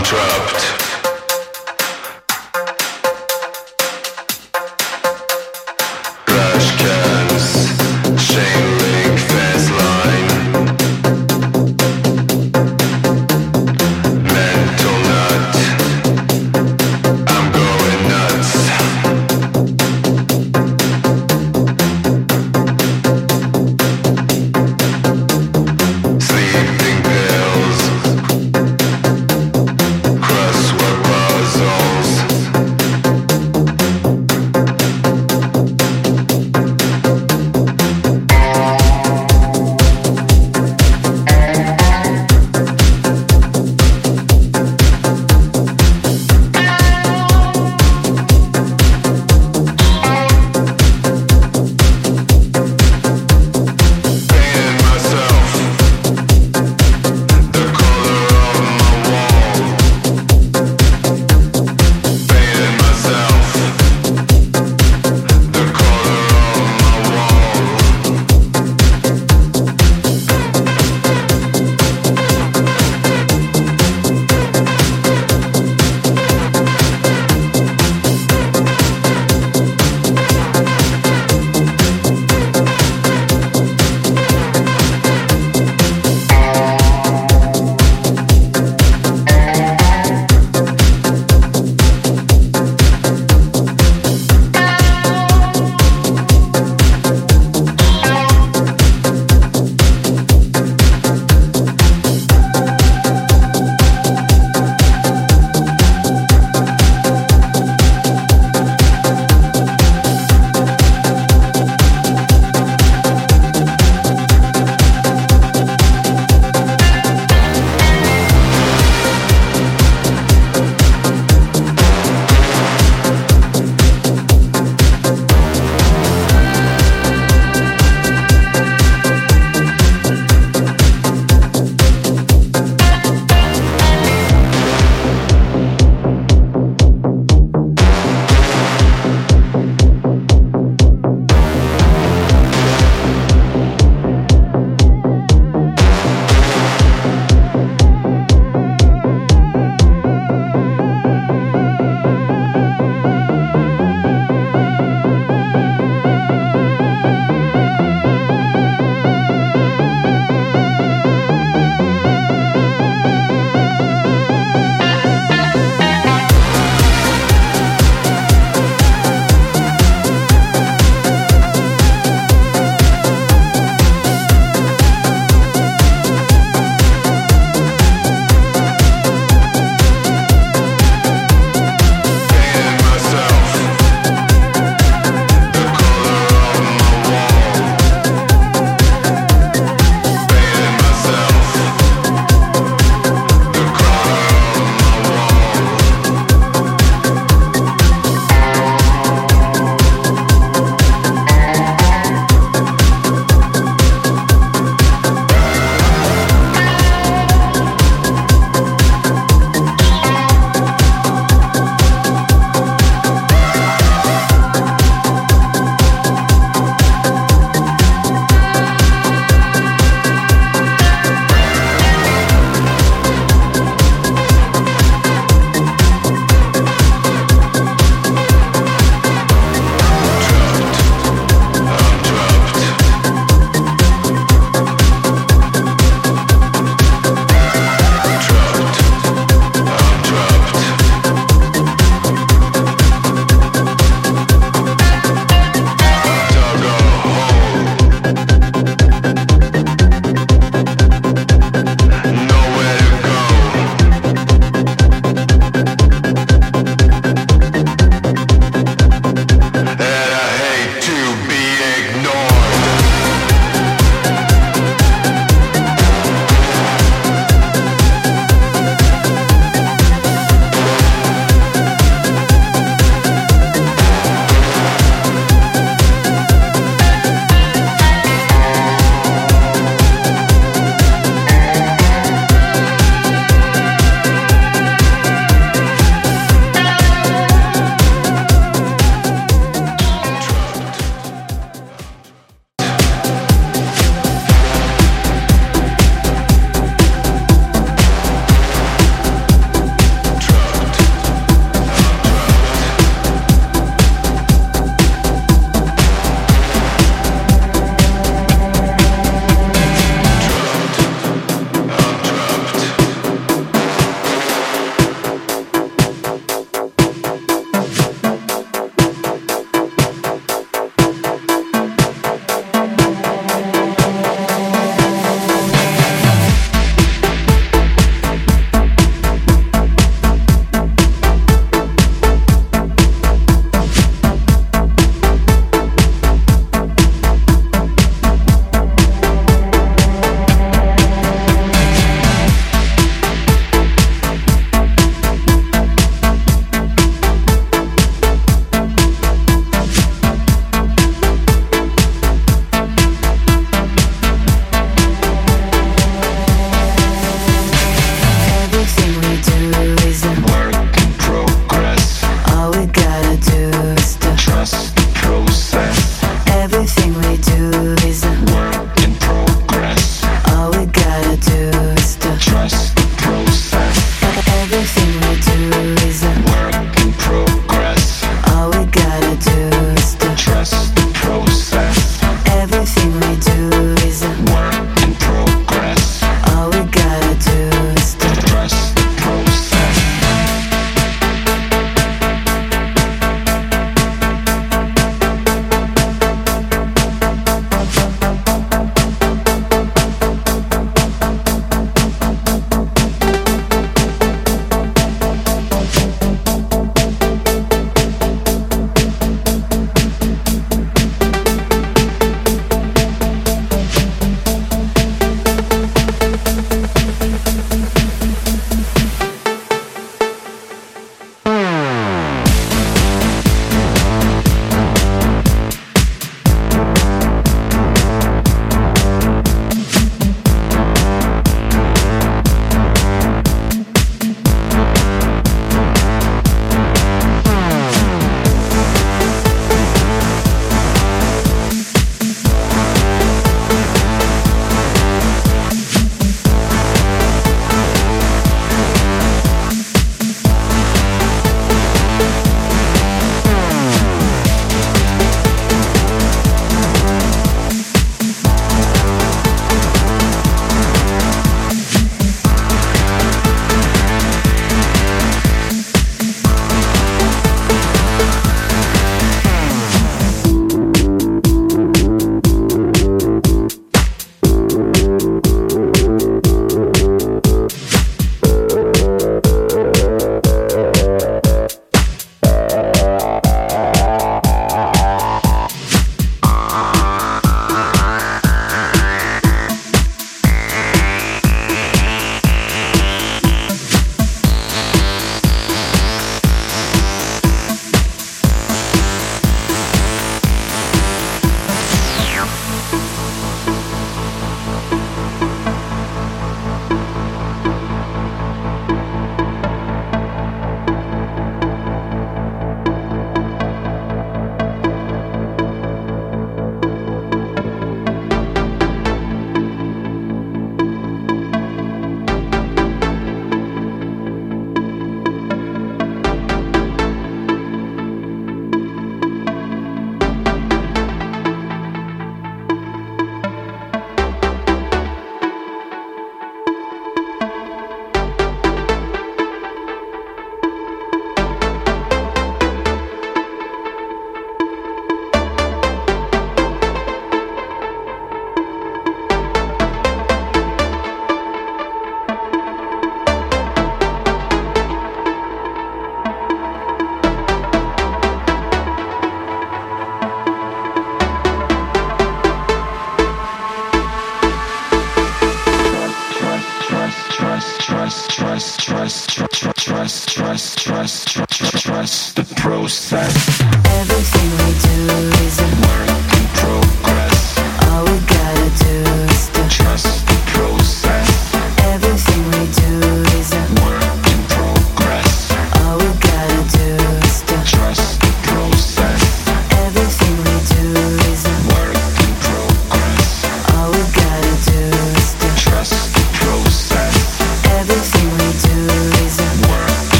I'm